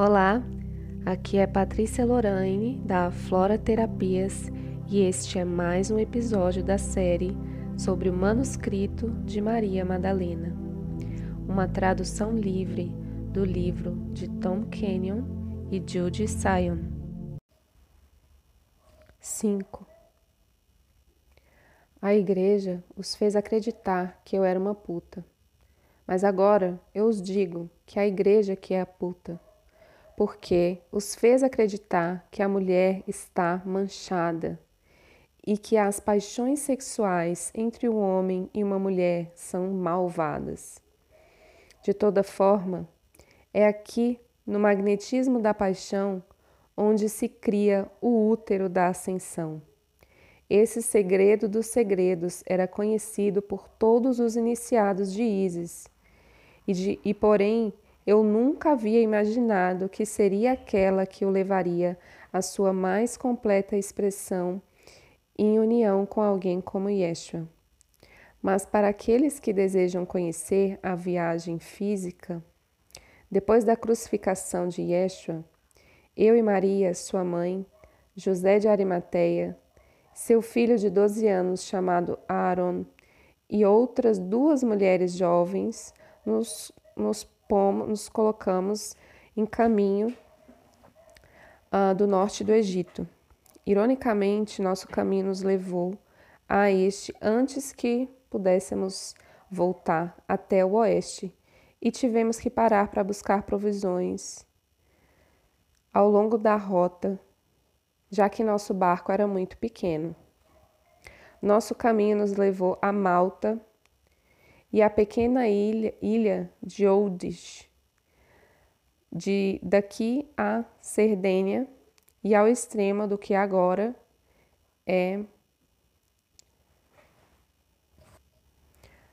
Olá, aqui é Patrícia Lorraine da Flora Terapias e este é mais um episódio da série sobre o manuscrito de Maria Madalena, uma tradução livre do livro de Tom Kenyon e Judy Sion. 5. A igreja os fez acreditar que eu era uma puta. Mas agora eu os digo que a igreja que é a puta porque os fez acreditar que a mulher está manchada e que as paixões sexuais entre um homem e uma mulher são malvadas. De toda forma, é aqui no magnetismo da paixão onde se cria o útero da ascensão. Esse segredo dos segredos era conhecido por todos os iniciados de Isis, e, de, e porém eu nunca havia imaginado que seria aquela que o levaria à sua mais completa expressão em união com alguém como Yeshua. Mas para aqueles que desejam conhecer a viagem física, depois da crucificação de Yeshua, eu e Maria, sua mãe, José de Arimateia, seu filho de 12 anos chamado Aaron e outras duas mulheres jovens nos, nos pomos, nos colocamos em caminho uh, do norte do Egito. Ironicamente, nosso caminho nos levou a este antes que pudéssemos voltar até o oeste e tivemos que parar para buscar provisões ao longo da rota, já que nosso barco era muito pequeno. Nosso caminho nos levou a Malta, e a pequena ilha, ilha de Oldish, de daqui a Sardênia e ao extremo do que agora é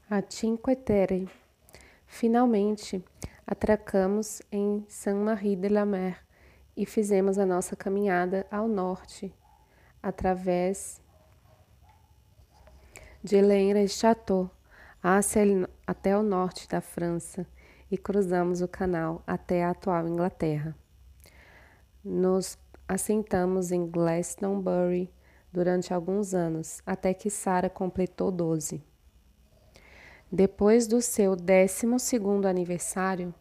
a Cinque Terre. Finalmente, atracamos em Saint-Marie de la Mer e fizemos a nossa caminhada ao norte, através de Lenre-Château, até o norte da França e cruzamos o canal até a atual Inglaterra. Nos assentamos em Glastonbury durante alguns anos, até que Sara completou 12. Depois do seu 12 aniversário,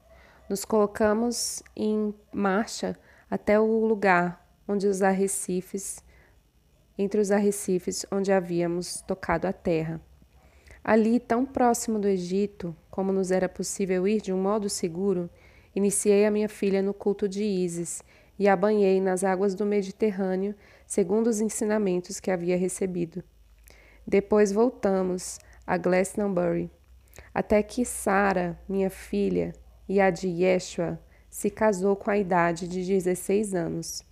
nos colocamos em marcha até o lugar onde os arrecifes, entre os arrecifes onde havíamos tocado a terra. Ali, tão próximo do Egito, como nos era possível ir de um modo seguro, iniciei a minha filha no culto de Ísis e a banhei nas águas do Mediterrâneo, segundo os ensinamentos que havia recebido. Depois voltamos a Glastonbury, até que Sara, minha filha, e a de Yeshua, se casou com a idade de 16 anos.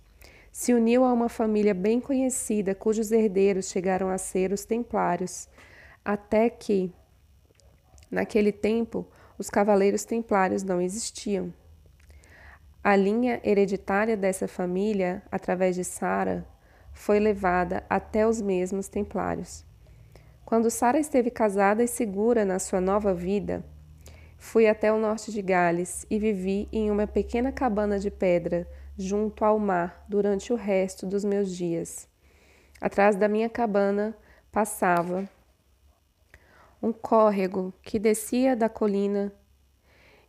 Se uniu a uma família bem conhecida, cujos herdeiros chegaram a ser os Templários, até que, naquele tempo, os cavaleiros templários não existiam. A linha hereditária dessa família, através de Sara, foi levada até os mesmos templários. Quando Sara esteve casada e segura na sua nova vida, fui até o norte de Gales e vivi em uma pequena cabana de pedra junto ao mar durante o resto dos meus dias. Atrás da minha cabana passava um córrego que descia da colina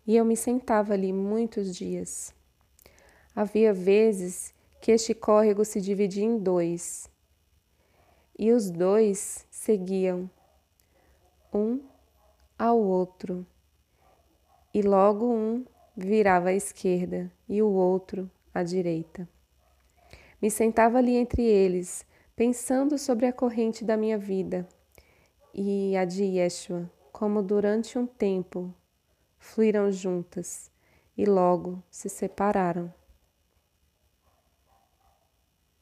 e eu me sentava ali muitos dias. Havia vezes que este córrego se dividia em dois e os dois seguiam um ao outro e logo um virava à esquerda e o outro à direita. Me sentava ali entre eles, pensando sobre a corrente da minha vida e a de Yeshua, como durante um tempo fluíram juntas e logo se separaram.